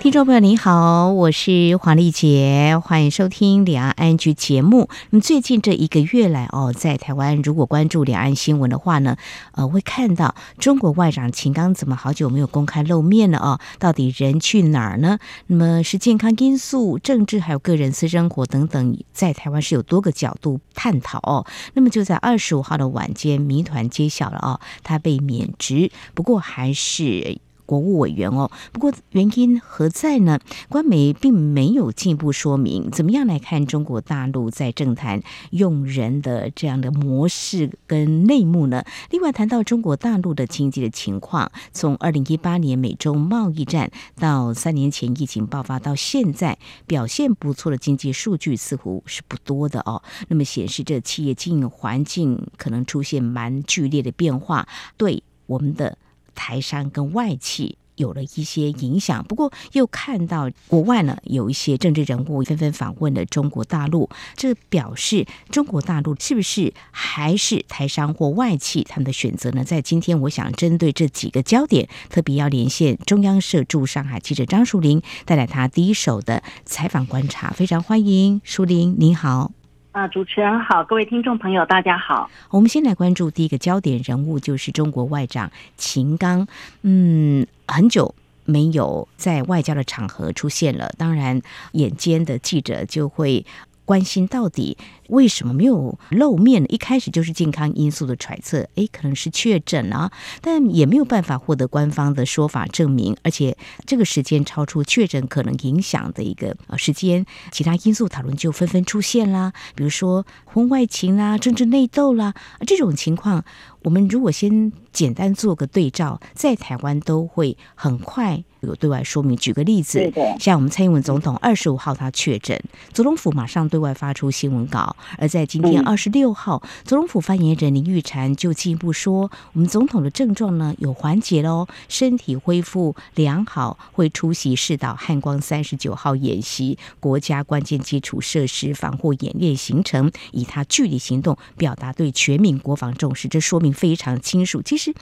听众朋友您好，我是黄丽杰，欢迎收听两岸 ING 节目。那么最近这一个月来哦，在台湾如果关注两岸新闻的话呢，呃，会看到中国外长秦刚怎么好久没有公开露面了哦？到底人去哪儿呢？那么是健康因素、政治还有个人私生活等等，在台湾是有多个角度探讨哦。那么就在二十五号的晚间，谜团揭晓了哦，他被免职，不过还是。国务委员哦，不过原因何在呢？官媒并没有进一步说明。怎么样来看中国大陆在政坛用人的这样的模式跟内幕呢？另外谈到中国大陆的经济的情况，从二零一八年美中贸易战到三年前疫情爆发到现在，表现不错的经济数据似乎是不多的哦。那么显示这企业经营环境可能出现蛮剧烈的变化，对我们的。台商跟外企有了一些影响，不过又看到国外呢有一些政治人物纷纷访问了中国大陆，这表示中国大陆是不是还是台商或外企他们的选择呢？在今天，我想针对这几个焦点，特别要连线中央社驻上海记者张淑玲，带来他第一手的采访观察，非常欢迎淑玲，您好。啊，主持人好，各位听众朋友，大家好。我们先来关注第一个焦点人物，就是中国外长秦刚。嗯，很久没有在外交的场合出现了，当然，眼尖的记者就会关心到底。为什么没有露面呢？一开始就是健康因素的揣测，诶，可能是确诊啊，但也没有办法获得官方的说法证明，而且这个时间超出确诊可能影响的一个呃时间，其他因素讨论就纷纷出现啦，比如说婚外情啦、政治内斗啦，这种情况，我们如果先简单做个对照，在台湾都会很快有对外说明。举个例子，像我们蔡英文总统二十五号他确诊，总统府马上对外发出新闻稿。而在今天二十六号，总统府发言人林玉婵就进一步说，我们总统的症状呢有缓解喽，身体恢复良好，会出席世岛汉光三十九号演习，国家关键基础设施防护演练行程，以他具体行动表达对全民国防重视，这说明非常清楚。其实。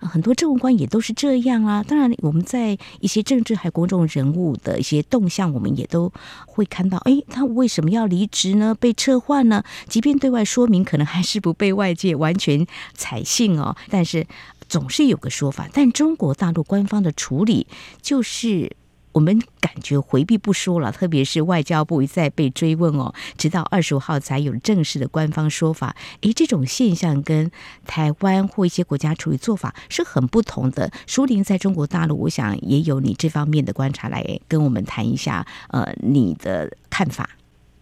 很多政务官也都是这样啊。当然，我们在一些政治还公众人物的一些动向，我们也都会看到。哎，他为什么要离职呢？被撤换呢？即便对外说明，可能还是不被外界完全采信哦。但是总是有个说法。但中国大陆官方的处理就是。我们感觉回避不说了，特别是外交部一再被追问哦，直到二十五号才有正式的官方说法。诶，这种现象跟台湾或一些国家处理做法是很不同的。舒林在中国大陆，我想也有你这方面的观察，来跟我们谈一下，呃，你的看法。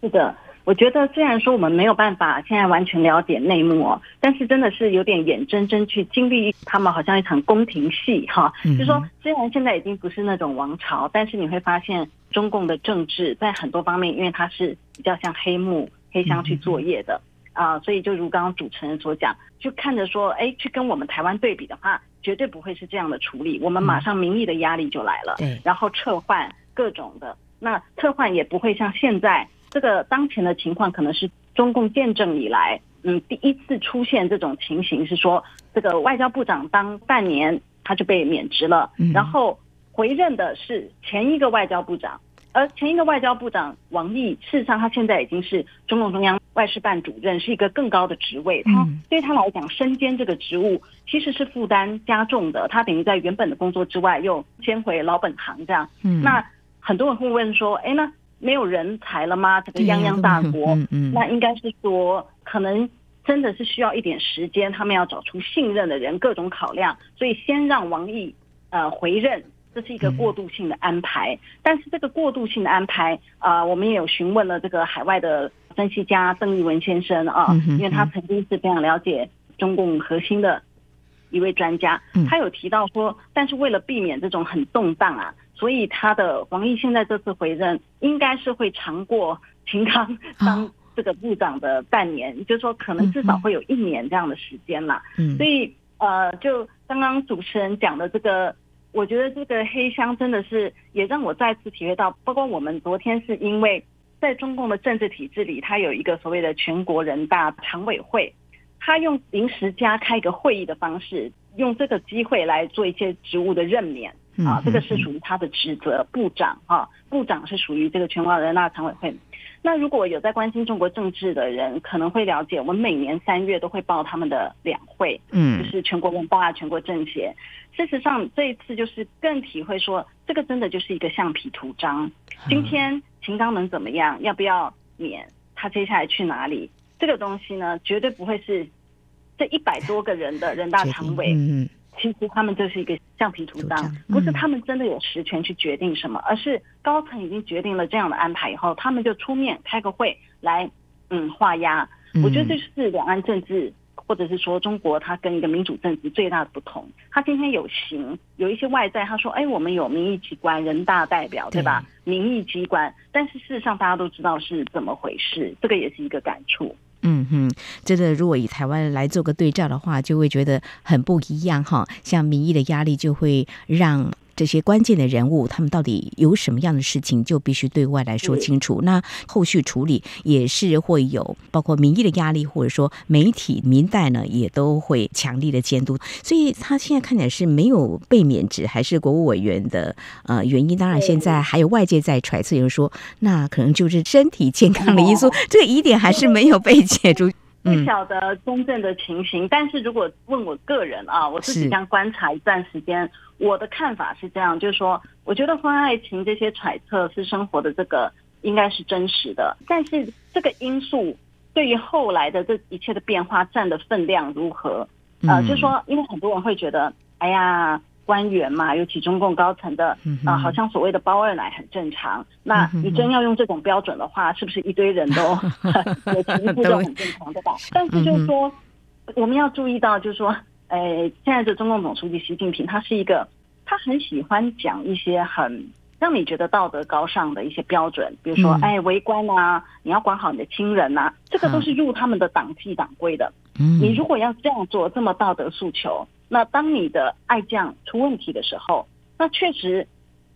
是的。我觉得虽然说我们没有办法现在完全了解内幕哦，但是真的是有点眼睁睁去经历他们好像一场宫廷戏哈。就是说虽然现在已经不是那种王朝，但是你会发现中共的政治在很多方面，因为它是比较像黑幕黑箱去作业的啊，所以就如刚刚主持人所讲，就看着说，哎，去跟我们台湾对比的话，绝对不会是这样的处理。我们马上民意的压力就来了，然后撤换各种的，那撤换也不会像现在。这个当前的情况可能是中共建政以来，嗯，第一次出现这种情形，是说这个外交部长当半年他就被免职了，然后回任的是前一个外交部长，而前一个外交部长王毅，事实上他现在已经是中共中央外事办主任，是一个更高的职位，他对他来讲身兼这个职务其实是负担加重的，他等于在原本的工作之外又先回老本行这样，那很多人会问说，哎那。没有人才了吗？这个泱泱大国，嗯嗯、那应该是说，可能真的是需要一点时间，他们要找出信任的人，各种考量，所以先让王毅呃回任，这是一个过渡性的安排。嗯、但是这个过渡性的安排啊、呃，我们也有询问了这个海外的分析家邓义文先生啊，嗯、因为他曾经是非常了解中共核心的一位专家，他有提到说，但是为了避免这种很动荡啊。所以他的王毅现在这次回任，应该是会长过秦刚当这个部长的半年，就是说可能至少会有一年这样的时间啦。所以呃，就刚刚主持人讲的这个我觉得这个黑箱真的是也让我再次体会到，包括我们昨天是因为在中共的政治体制里，它有一个所谓的全国人大常委会，他用临时加开一个会议的方式，用这个机会来做一些职务的任免啊，这个是属于他的职责，部长啊，部长是属于这个全国人大常委会。那如果有在关心中国政治的人，可能会了解，我们每年三月都会报他们的两会，嗯，就是全国人大、全国政协。事实上，这一次就是更体会说，这个真的就是一个橡皮图章。今天秦刚能怎么样？要不要免？他接下来去哪里？这个东西呢，绝对不会是这一百多个人的人大 常委。嗯。其实他们就是一个橡皮图章，不是他们真的有实权去决定什么，而是高层已经决定了这样的安排以后，他们就出面开个会来，嗯，画押。我觉得这是两岸政治，或者是说中国它跟一个民主政治最大的不同。他今天有形，有一些外在，他说，哎，我们有民意机关、人大代表，对吧？民意机关，但是事实上大家都知道是怎么回事，这个也是一个感触。嗯哼，真的，如果以台湾来做个对照的话，就会觉得很不一样哈。像民意的压力，就会让。这些关键的人物，他们到底有什么样的事情，就必须对外来说清楚。那后续处理也是会有，包括民意的压力，或者说媒体、民代呢，也都会强力的监督。所以他现在看起来是没有被免职，还是国务委员的呃原因。当然，现在还有外界在揣测，有人说那可能就是身体健康的因素，这个疑点还是没有被解除。不晓得公正的情形，但是如果问我个人啊，我自己这样观察一段时间。我的看法是这样，就是说，我觉得婚外情这些揣测是生活的这个应该是真实的，但是这个因素对于后来的这一切的变化占的分量如何？呃，就是说，因为很多人会觉得，哎呀，官员嘛，尤其中共高层的啊、呃，好像所谓的包二奶很正常。那你真要用这种标准的话，是不是一堆人都有情妇就很正常，对吧？但是就是说，我们要注意到，就是说。诶，现在的中共总书记习近平，他是一个，他很喜欢讲一些很让你觉得道德高尚的一些标准，比如说，哎，为官啊，你要管好你的亲人啊，这个都是入他们的党纪党规的。你如果要这样做，这么道德诉求，那当你的爱将出问题的时候，那确实，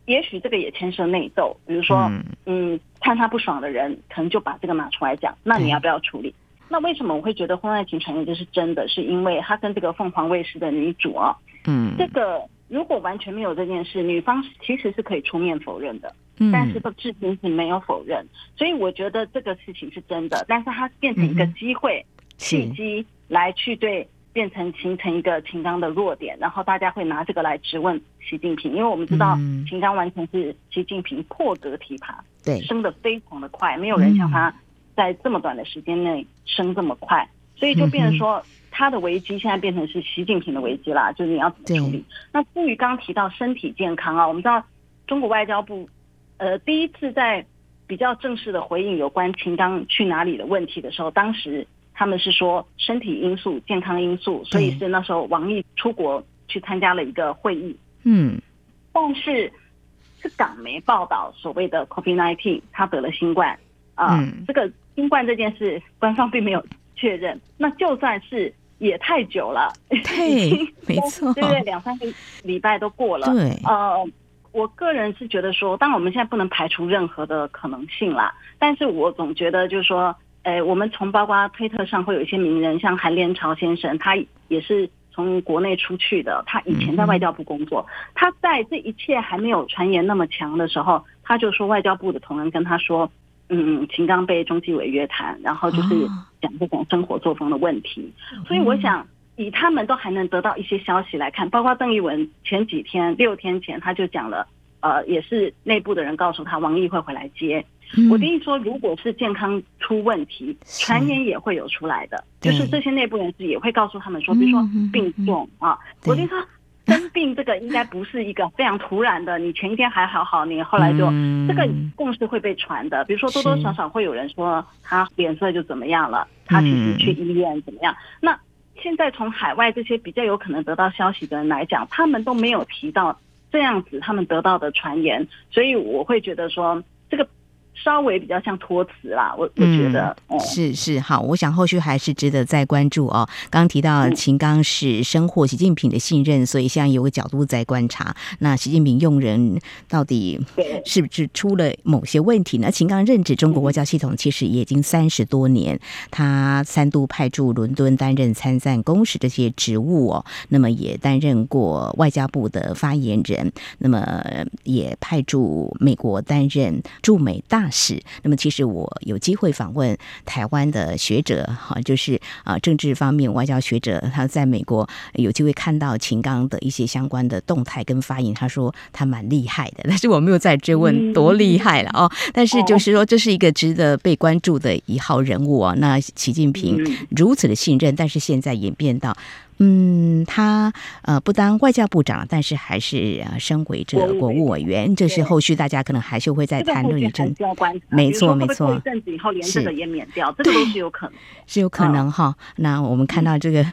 也许这个也牵涉内斗，比如说，嗯，看他不爽的人，可能就把这个拿出来讲，那你要不要处理？那为什么我会觉得婚外情传言这是真的？是因为他跟这个凤凰卫视的女主啊，嗯，这个如果完全没有这件事，女方其实是可以出面否认的，嗯，但是都至今是没有否认，所以我觉得这个事情是真的，但是它变成一个机会契机来去对变成形成一个秦刚的弱点，然后大家会拿这个来质问习近平，因为我们知道秦刚完全是习近平破格提拔，对，升得非常的快，没有人像他。在这么短的时间内升这么快，所以就变成说他的危机现在变成是习近平的危机啦，就是你要怎么处理？那至于刚刚提到身体健康啊，我们知道中国外交部呃第一次在比较正式的回应有关秦刚去哪里的问题的时候，当时他们是说身体因素、健康因素，所以是那时候王毅出国去参加了一个会议。嗯，但是是港媒报道所谓的 COVID-19，他得了新冠啊，这个。新冠这件事，官方并没有确认。那就算是也太久了，对，没错，对对，两三个礼拜都过了。对，呃，我个人是觉得说，当然我们现在不能排除任何的可能性啦。但是我总觉得就是说，诶，我们从包括推特上会有一些名人，像韩连朝先生，他也是从国内出去的，他以前在外交部工作，嗯、他在这一切还没有传言那么强的时候，他就说外交部的同仁跟他说。嗯，秦刚被中纪委约谈，然后就是讲这种生活作风的问题，哦、所以我想以他们都还能得到一些消息来看，包括邓聿文前几天六天前他就讲了，呃，也是内部的人告诉他王毅会回来接。嗯、我的意思说，如果是健康出问题，传言也会有出来的，就是这些内部人士也会告诉他们说，比如说病重啊，我的意思说。生病这个应该不是一个非常突然的，你前一天还好好，你后来就、嗯、这个共识会被传的。比如说多多少少会有人说他脸色就怎么样了，他其实去医院怎么样。嗯、那现在从海外这些比较有可能得到消息的人来讲，他们都没有提到这样子他们得到的传言，所以我会觉得说这个稍微比较像托词啦，我我觉得，嗯，是是好，我想后续还是值得再关注哦。刚刚提到秦刚是深获习近平的信任，所以现在有个角度在观察，那习近平用人到底是不是出了某些问题呢？秦刚任职中国外交系统其实也已经三十多年，他三度派驻伦敦担任参赞公使这些职务哦，那么也担任过外交部的发言人，那么也派驻美国担任驻美大。是，那么其实我有机会访问台湾的学者，哈，就是啊政治方面外交学者，他在美国有机会看到秦刚的一些相关的动态跟发言，他说他蛮厉害的，但是我没有再追问多厉害了哦。但是就是说这是一个值得被关注的一号人物啊。那习近平如此的信任，但是现在演变到。嗯，他呃不当外交部长，但是还是呃升为这个国务委员，这是后续大家可能还是会再谈论一阵。没错，没错。一阵子以后连这个也免掉，这个都是有可能，是有可能哈。那我们看到这个。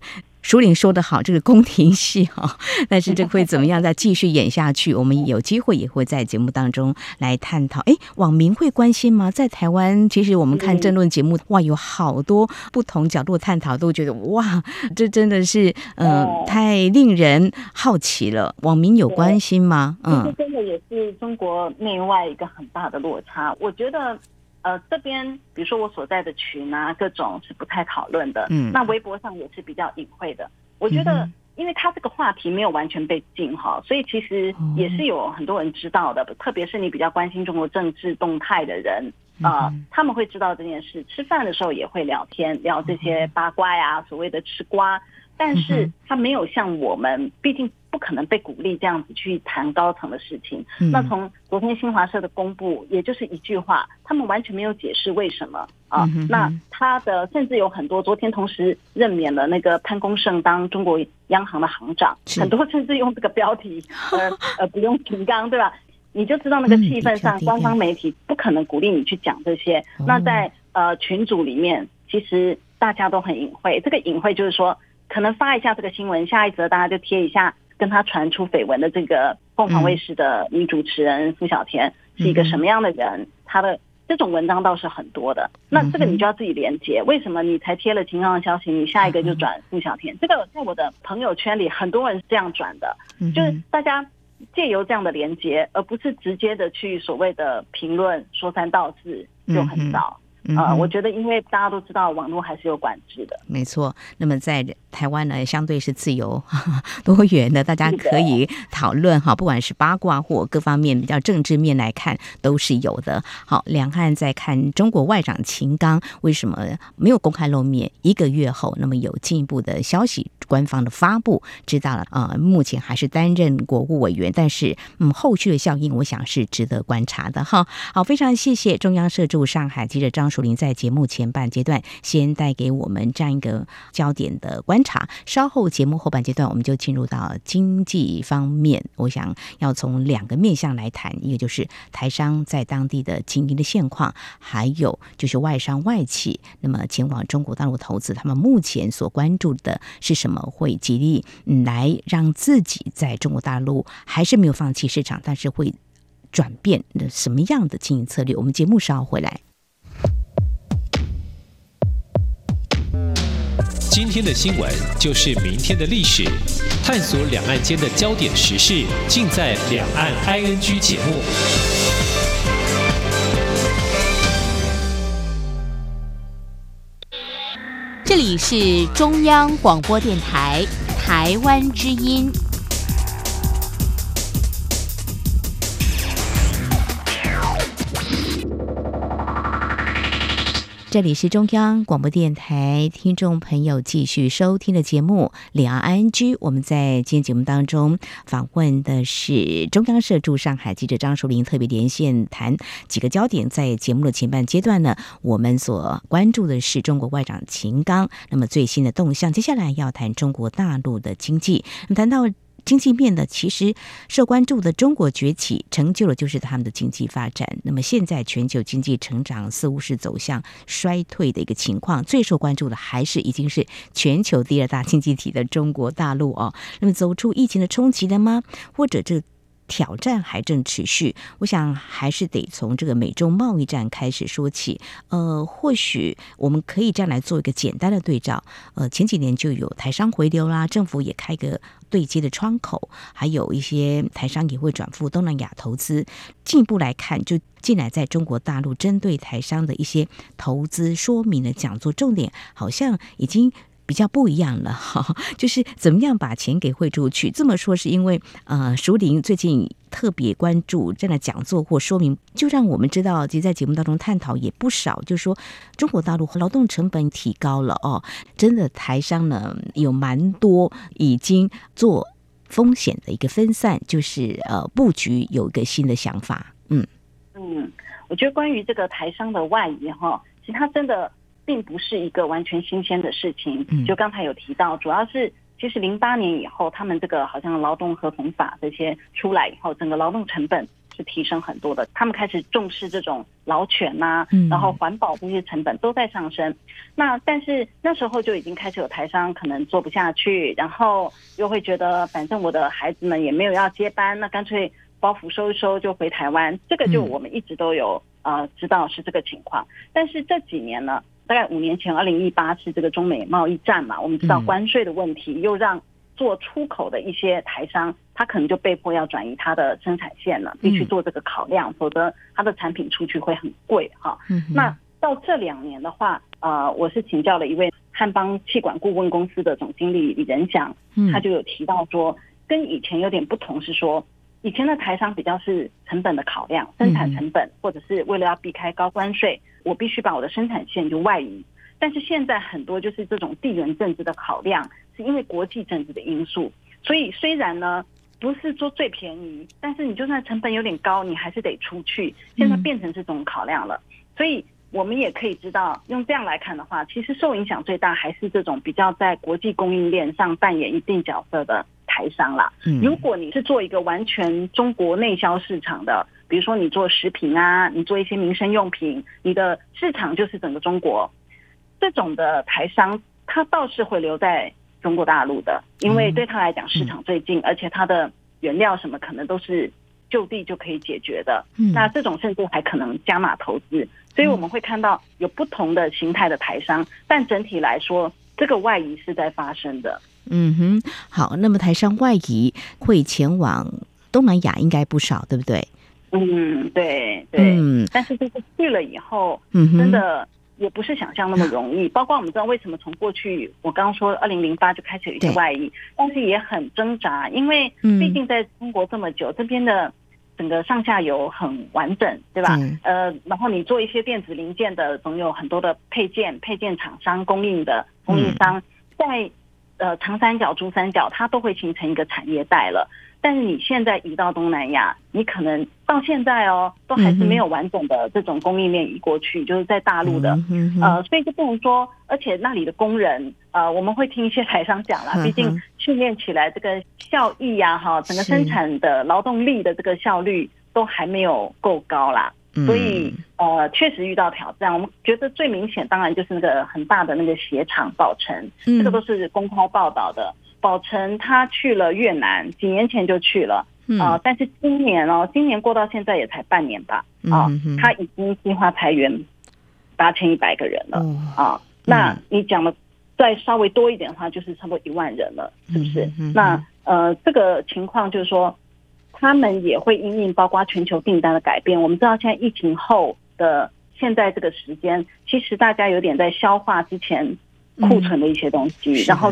书玲说得好，这个宫廷戏哈，但是这会怎么样再继续演下去？我们有机会也会在节目当中来探讨。哎，网民会关心吗？在台湾，其实我们看政论节目，哇，有好多不同角度探讨，都觉得哇，这真的是嗯、呃，太令人好奇了。网民有关心吗？嗯，这真的也是中国内外一个很大的落差。我觉得。呃，这边比如说我所在的群啊，各种是不太讨论的。嗯，那微博上也是比较隐晦的。我觉得，因为他这个话题没有完全被禁哈，所以其实也是有很多人知道的。特别是你比较关心中国政治动态的人啊，呃，他们会知道这件事。吃饭的时候也会聊天，聊这些八卦呀，所谓的吃瓜。但是他没有像我们，毕竟不可能被鼓励这样子去谈高层的事情。嗯、那从昨天新华社的公布，也就是一句话，他们完全没有解释为什么啊。嗯、那他的甚至有很多，昨天同时任免了那个潘功胜当中国央行的行长，很多甚至用这个标题，呃呃，不用秦刚，对吧？你就知道那个气氛上，官方媒体不可能鼓励你去讲这些。嗯、那在呃群组里面，其实大家都很隐晦。这个隐晦就是说。可能发一下这个新闻，下一则大家就贴一下跟他传出绯闻的这个凤凰卫视的女主持人付小田是一个什么样的人，他的这种文章倒是很多的。那这个你就要自己连接，为什么你才贴了秦刚的消息，你下一个就转付小田？这个在我的朋友圈里很多人是这样转的，就是大家借由这样的连接，而不是直接的去所谓的评论说三道四就很少。啊、呃，我觉得因为大家都知道网络还是有管制的，没错。那么在台湾呢，相对是自由 多元的，大家可以讨论哈，不管是八卦或各方面比较政治面来看，都是有的。好，两岸在看中国外长秦刚为什么没有公开露面？一个月后，那么有进一步的消息，官方的发布，知道了、呃，目前还是担任国务委员，但是嗯，后续的效应，我想是值得观察的哈。好，非常谢谢中央社驻上海记者张。淑玲在节目前半阶段先带给我们这样一个焦点的观察，稍后节目后半阶段我们就进入到经济方面。我想要从两个面向来谈，一个就是台商在当地的经营的现况，还有就是外商外企，那么前往中国大陆投资，他们目前所关注的是什么？会极力来让自己在中国大陆还是没有放弃市场，但是会转变什么样的经营策略？我们节目稍后回来。今天的新闻就是明天的历史，探索两岸间的焦点时事，尽在《两岸 ING》节目。这里是中央广播电台台湾之音。这里是中央广播电台，听众朋友继续收听的节目《两岸 ING》。我们在今天节目当中访问的是中央社驻上海记者张淑玲，特别连线谈几个焦点。在节目的前半阶段呢，我们所关注的是中国外长秦刚，那么最新的动向。接下来要谈中国大陆的经济，谈到。经济面呢，其实受关注的中国崛起，成就了就是他们的经济发展。那么现在全球经济成长似乎是走向衰退的一个情况，最受关注的还是已经是全球第二大经济体的中国大陆哦。那么走出疫情的冲击了吗？或者这挑战还正持续，我想还是得从这个美中贸易战开始说起。呃，或许我们可以这样来做一个简单的对照。呃，前几年就有台商回流啦，政府也开个对接的窗口，还有一些台商也会转赴东南亚投资。进一步来看，就近来在中国大陆针对台商的一些投资说明的讲座，重点好像已经。比较不一样了哈，就是怎么样把钱给汇出去。这么说是因为呃，淑铃最近特别关注这样的讲座或说明，就让我们知道，其实在节目当中探讨也不少，就是说中国大陆劳动成本提高了哦，真的台商呢有蛮多已经做风险的一个分散，就是呃布局有一个新的想法。嗯嗯，我觉得关于这个台商的外移哈，其实他真的。并不是一个完全新鲜的事情。就刚才有提到，主要是其实零八年以后，他们这个好像劳动合同法这些出来以后，整个劳动成本是提升很多的。他们开始重视这种劳权呐，然后环保这些成本都在上升。那但是那时候就已经开始有台商可能做不下去，然后又会觉得反正我的孩子们也没有要接班，那干脆包袱收一收就回台湾。这个就我们一直都有呃知道是这个情况。但是这几年呢？大概五年前，二零一八是这个中美贸易战嘛，我们知道关税的问题，又让做出口的一些台商，他可能就被迫要转移他的生产线了，必须做这个考量，否则他的产品出去会很贵哈。那到这两年的话，呃，我是请教了一位汉邦气管顾问公司的总经理李仁祥，他就有提到说，跟以前有点不同，是说以前的台商比较是成本的考量，生产成本，或者是为了要避开高关税。我必须把我的生产线就外移，但是现在很多就是这种地缘政治的考量，是因为国际政治的因素，所以虽然呢不是说最便宜，但是你就算成本有点高，你还是得出去。现在变成这种考量了，所以我们也可以知道，用这样来看的话，其实受影响最大还是这种比较在国际供应链上扮演一定角色的台商啦。如果你是做一个完全中国内销市场的。比如说，你做食品啊，你做一些民生用品，你的市场就是整个中国。这种的台商，他倒是会留在中国大陆的，因为对他来讲市场最近，而且他的原料什么可能都是就地就可以解决的。那这种甚至还可能加码投资，所以我们会看到有不同的形态的台商，但整体来说，这个外移是在发生的。嗯哼，好，那么台商外移会前往东南亚应该不少，对不对？嗯，对对，嗯，但是就是去了以后，嗯，真的也不是想象那么容易。包括我们知道为什么从过去我刚刚说二零零八就开始有一些外溢，但是也很挣扎，因为毕竟在中国这么久，这边的整个上下游很完整，对吧？呃，然后你做一些电子零件的，总有很多的配件、配件厂商、供应的供应商，在呃长三角、珠三角，它都会形成一个产业带了。但是你现在移到东南亚，你可能到现在哦，都还是没有完整的这种供应链移过去，就是在大陆的，呃，所以就不能说，而且那里的工人，呃，我们会听一些台商讲啦，毕竟训练起来这个效益呀，哈，整个生产的劳动力的这个效率都还没有够高啦，所以呃，确实遇到挑战。我们觉得最明显，当然就是那个很大的那个鞋厂造成，这个都是公开报道的。宝成他去了越南，几年前就去了啊、呃，但是今年哦，今年过到现在也才半年吧啊、呃，他已经计划裁员八千一百个人了啊、呃。那你讲的再稍微多一点的话，就是差不多一万人了，是不是？那呃，这个情况就是说，他们也会因应包括全球订单的改变。我们知道现在疫情后的现在这个时间，其实大家有点在消化之前库存的一些东西，然后。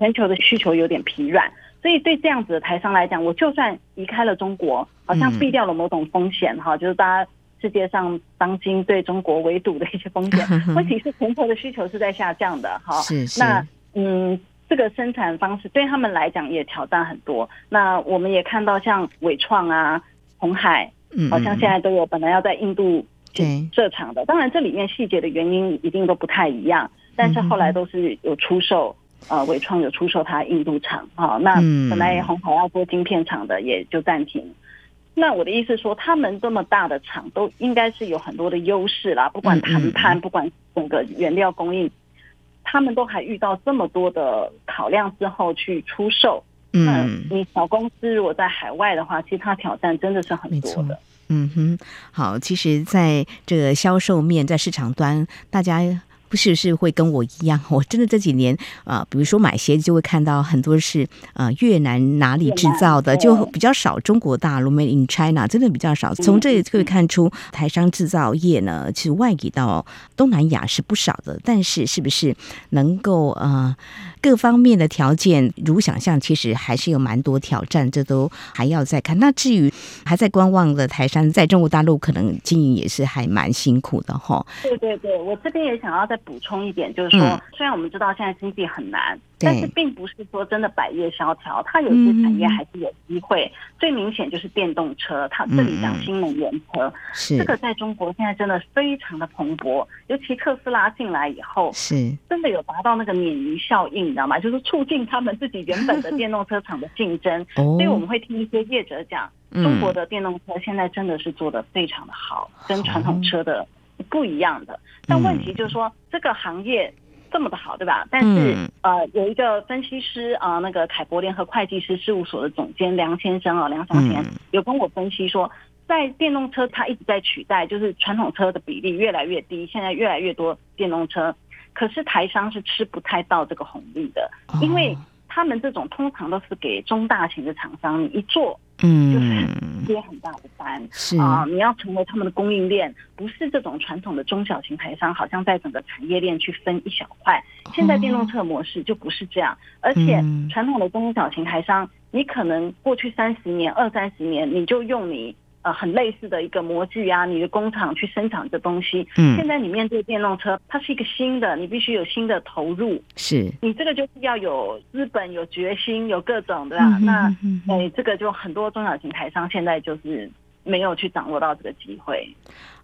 全球的需求有点疲软，所以对这样子的台商来讲，我就算离开了中国，好像避掉了某种风险哈，就是大家世界上当今对中国围堵的一些风险。问题是全球的需求是在下降的哈。那嗯，这个生产方式对他们来讲也挑战很多。那我们也看到像伟创啊、鸿海，好像现在都有本来要在印度设厂的。当然，这里面细节的原因一定都不太一样，但是后来都是有出售。呃，纬创有出售它印度厂，好，那本来红海要做晶片厂的，也就暂停。那我的意思说，他们这么大的厂，都应该是有很多的优势啦，不管谈判，不管整个原料供应，他们都还遇到这么多的考量之后去出售，嗯，那你小公司如果在海外的话，其实它挑战真的是很多的。嗯哼，好，其实在这个销售面，在市场端，大家。不是是会跟我一样，我真的这几年啊、呃，比如说买鞋子就会看到很多是啊、呃、越南哪里制造的，就比较少中国大陆 Made in China，真的比较少。从这里可以看出，台商制造业呢，其实外移到东南亚是不少的，但是是不是能够呃？各方面的条件如想象，其实还是有蛮多挑战，这都还要再看。那至于还在观望的台山，在中国大陆可能经营也是还蛮辛苦的哈。对对对，我这边也想要再补充一点，就是说，嗯、虽然我们知道现在经济很难。但是并不是说真的百业萧条，它有些产业还是有机会。嗯、最明显就是电动车，它这里讲新能源车，这个在中国现在真的非常的蓬勃。尤其特斯拉进来以后，是真的有达到那个鲶鱼效应，你知道吗？就是促进他们自己原本的电动车厂的竞争。所以我们会听一些业者讲，中国的电动车现在真的是做的非常的好，跟传统车的不一样的。但问题就是说，这个行业。这么的好，对吧？但是、嗯、呃，有一个分析师啊、呃，那个凯博联合会计师事务所的总监梁先生啊，梁松田、嗯、有跟我分析说，在电动车它一直在取代，就是传统车的比例越来越低，现在越来越多电动车，可是台商是吃不太到这个红利的，哦、因为他们这种通常都是给中大型的厂商，你一做。嗯，就是接很大的单，是啊，你要成为他们的供应链，不是这种传统的中小型台商，好像在整个产业链去分一小块。现在电动车模式就不是这样，而且传统的中小型台商，你可能过去三十年、二三十年，你就用你。呃，很类似的一个模具啊，你的工厂去生产这东西。嗯，现在你面对电动车，它是一个新的，你必须有新的投入。是，你这个就是要有资本、有决心、有各种，的啊？嗯、那哎、欸，这个就很多中小型台商现在就是没有去掌握到这个机会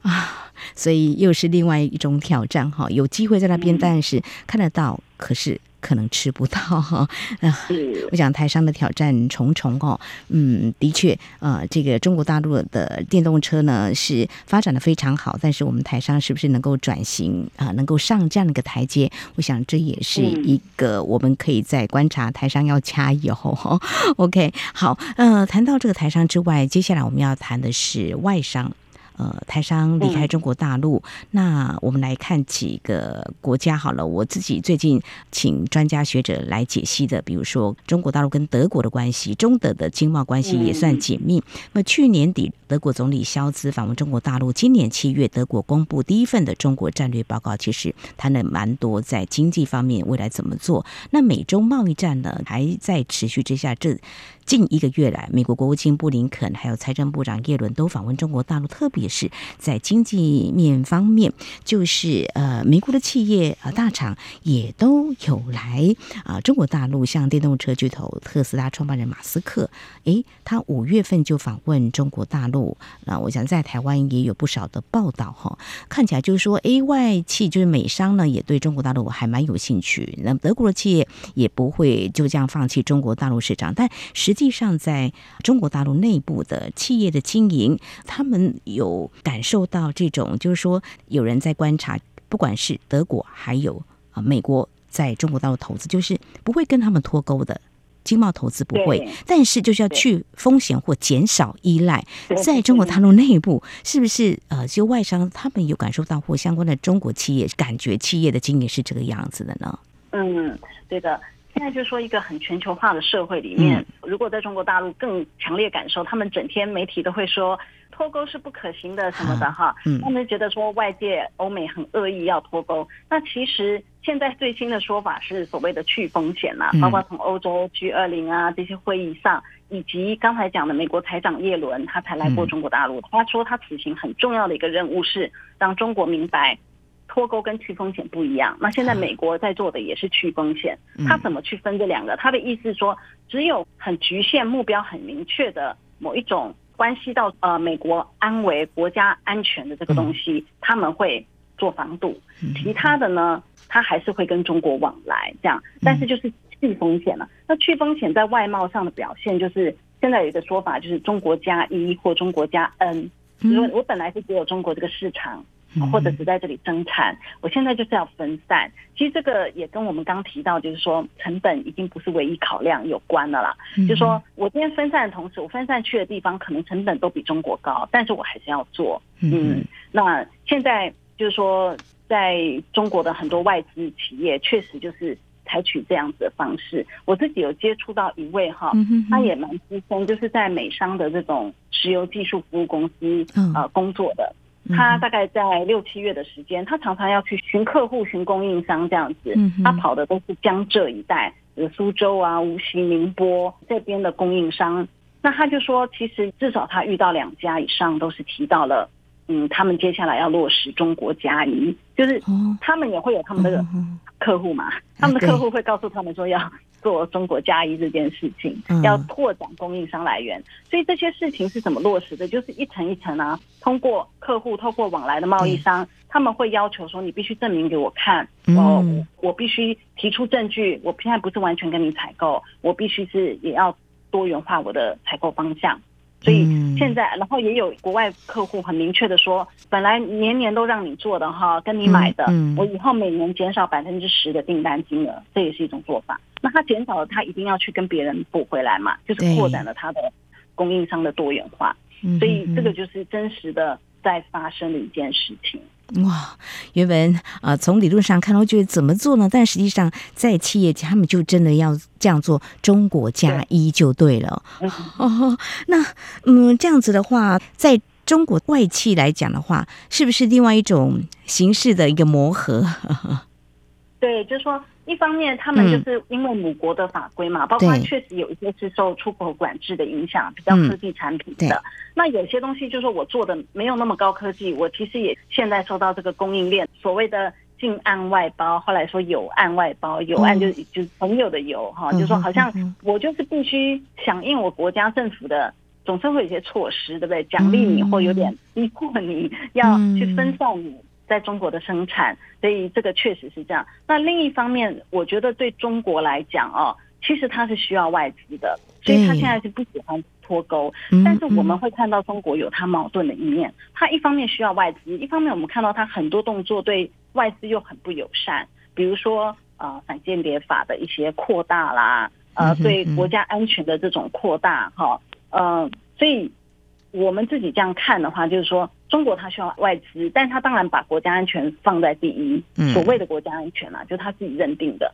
啊，所以又是另外一种挑战哈。有机会在那边，但是看得到，可是。可能吃不到哈，啊，我想台商的挑战重重哦。嗯，的确，呃，这个中国大陆的电动车呢是发展的非常好，但是我们台商是不是能够转型啊，能够上这样的一个台阶？我想这也是一个我们可以在观察台商要加油。OK，好，呃，谈到这个台商之外，接下来我们要谈的是外商。呃，台商离开中国大陆，嗯、那我们来看几个国家好了。我自己最近请专家学者来解析的，比如说中国大陆跟德国的关系，中德的经贸关系也算紧密。嗯、那么去年底，德国总理肖兹访问中国大陆，今年七月，德国公布第一份的中国战略报告，其实谈了蛮多在经济方面未来怎么做。那美中贸易战呢，还在持续之下，这。近一个月来，美国国务卿布林肯还有财政部长耶伦都访问中国大陆，特别是在经济面方面，就是呃，美国的企业啊大厂也都有来啊中国大陆，像电动车巨头特斯拉创办人马斯克，诶，他五月份就访问中国大陆，那我想在台湾也有不少的报道哈，看起来就是说，诶，外企就是美商呢，也对中国大陆还蛮有兴趣，那德国的企业也不会就这样放弃中国大陆市场，但。实际上，在中国大陆内部的企业的经营，他们有感受到这种，就是说，有人在观察，不管是德国还有啊美国在中国大陆投资，就是不会跟他们脱钩的经贸投资不会，但是就是要去风险或减少依赖。在中国大陆内部，是不是呃，就外商他们有感受到或相关的中国企业感觉企业的经营是这个样子的呢？嗯，对的。现在就是说，一个很全球化的社会里面，如果在中国大陆更强烈感受，他们整天媒体都会说脱钩是不可行的什么的哈，他们觉得说外界欧美很恶意要脱钩。那其实现在最新的说法是所谓的去风险啦，包括从欧洲 G 二零啊这些会议上，以及刚才讲的美国财长耶伦，他才来过中国大陆，他说他此行很重要的一个任务是让中国明白。脱钩跟去风险不一样。那现在美国在做的也是去风险，他怎么去分这两个？他的意思是说，只有很局限、目标很明确的某一种关系到呃美国安危、国家安全的这个东西，他们会做防堵。其他的呢，他还是会跟中国往来这样。但是就是去风险了。那去风险在外贸上的表现，就是现在有一个说法，就是中国加一或中国加 N。因为我本来是只有中国这个市场。或者只在这里生产，我现在就是要分散。其实这个也跟我们刚提到，就是说成本已经不是唯一考量有关的了啦。就是说我今天分散的同时，我分散去的地方可能成本都比中国高，但是我还是要做。嗯，那现在就是说，在中国的很多外资企业确实就是采取这样子的方式。我自己有接触到一位哈，他也蛮资深，就是在美商的这种石油技术服务公司呃工作的。他大概在六七月的时间，他常常要去寻客户、寻供应商这样子。他跑的都是江浙一带，有苏州啊、无锡、宁波这边的供应商。那他就说，其实至少他遇到两家以上，都是提到了，嗯，他们接下来要落实中国加一，就是他们也会有他们的客户嘛，他们的客户会告诉他们说要。做中国加一这件事情，要拓展供应商来源，所以这些事情是怎么落实的？就是一层一层啊，通过客户，透过往来的贸易商，他们会要求说，你必须证明给我看，我我必须提出证据，我现在不是完全跟你采购，我必须是也要多元化我的采购方向。所以现在，然后也有国外客户很明确的说，本来年年都让你做的哈，跟你买的，我以后每年减少百分之十的订单金额，这也是一种做法。那他减少了，他一定要去跟别人补回来嘛，就是扩展了他的供应商的多元化。所以这个就是真实的在发生的一件事情。哇，原本啊、呃，从理论上看，我觉得怎么做呢？但实际上，在企业家他们就真的要这样做，中国加一就对了。对 哦，那嗯，这样子的话，在中国外企来讲的话，是不是另外一种形式的一个磨合？对，就是说。一方面，他们就是因为母国的法规嘛，嗯、包括确实有一些是受出口管制的影响，比较科技产品的。嗯、那有些东西就是说我做的没有那么高科技，我其实也现在受到这个供应链所谓的进案外包，后来说有案外包，有案就、嗯、就是朋友的有哈，就说好像我就是必须响应我国家政府的，总是会有一些措施，对不对？奖励你或有点逼迫你要去分散你。在中国的生产，所以这个确实是这样。那另一方面，我觉得对中国来讲哦，其实它是需要外资的，所以它现在是不喜欢脱钩。但是我们会看到中国有它矛盾的一面，它一方面需要外资，一方面我们看到它很多动作对外资又很不友善，比如说呃反间谍法的一些扩大啦，呃对国家安全的这种扩大哈，呃所以。我们自己这样看的话，就是说，中国它需要外资，但它当然把国家安全放在第一。所谓的国家安全啊，就他自己认定的。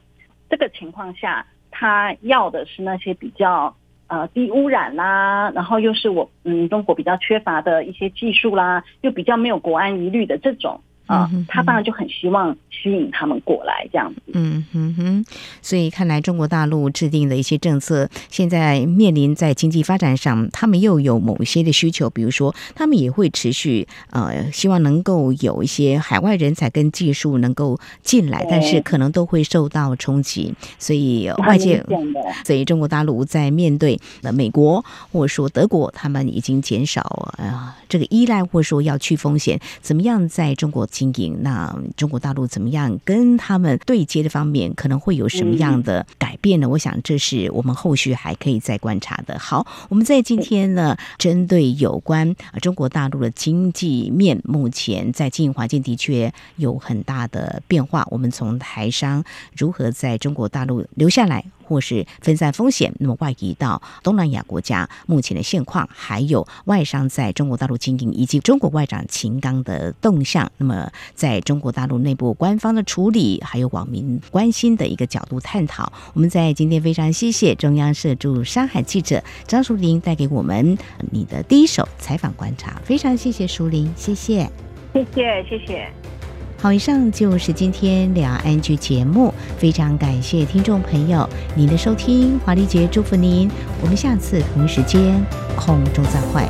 这个情况下，他要的是那些比较呃低污染啦，然后又是我嗯中国比较缺乏的一些技术啦，又比较没有国安疑虑的这种。啊，他当然就很希望吸引他们过来这样子。嗯哼哼，所以看来中国大陆制定的一些政策，现在面临在经济发展上，他们又有某一些的需求，比如说他们也会持续呃，希望能够有一些海外人才跟技术能够进来，但是可能都会受到冲击。所以外界，所以中国大陆在面对呃美国或者说德国，他们已经减少呃这个依赖，或者说要去风险，怎么样在中国经营，那中国大陆怎么样跟他们对接的方面，可能会有什么样的改变呢？我想这是我们后续还可以再观察的。好，我们在今天呢，针对有关中国大陆的经济面，目前在经营环境的确有很大的变化。我们从台商如何在中国大陆留下来。或是分散风险，那么外移到东南亚国家目前的现况，还有外商在中国大陆经营，以及中国外长秦刚的动向，那么在中国大陆内部官方的处理，还有网民关心的一个角度探讨。我们在今天非常谢谢中央社驻上海记者张淑玲带给我们你的第一手采访观察，非常谢谢淑玲，谢谢，谢谢，谢谢。好，以上就是今天两岸剧节目，非常感谢听众朋友您的收听，华丽姐祝福您，我们下次同一时间空中再会。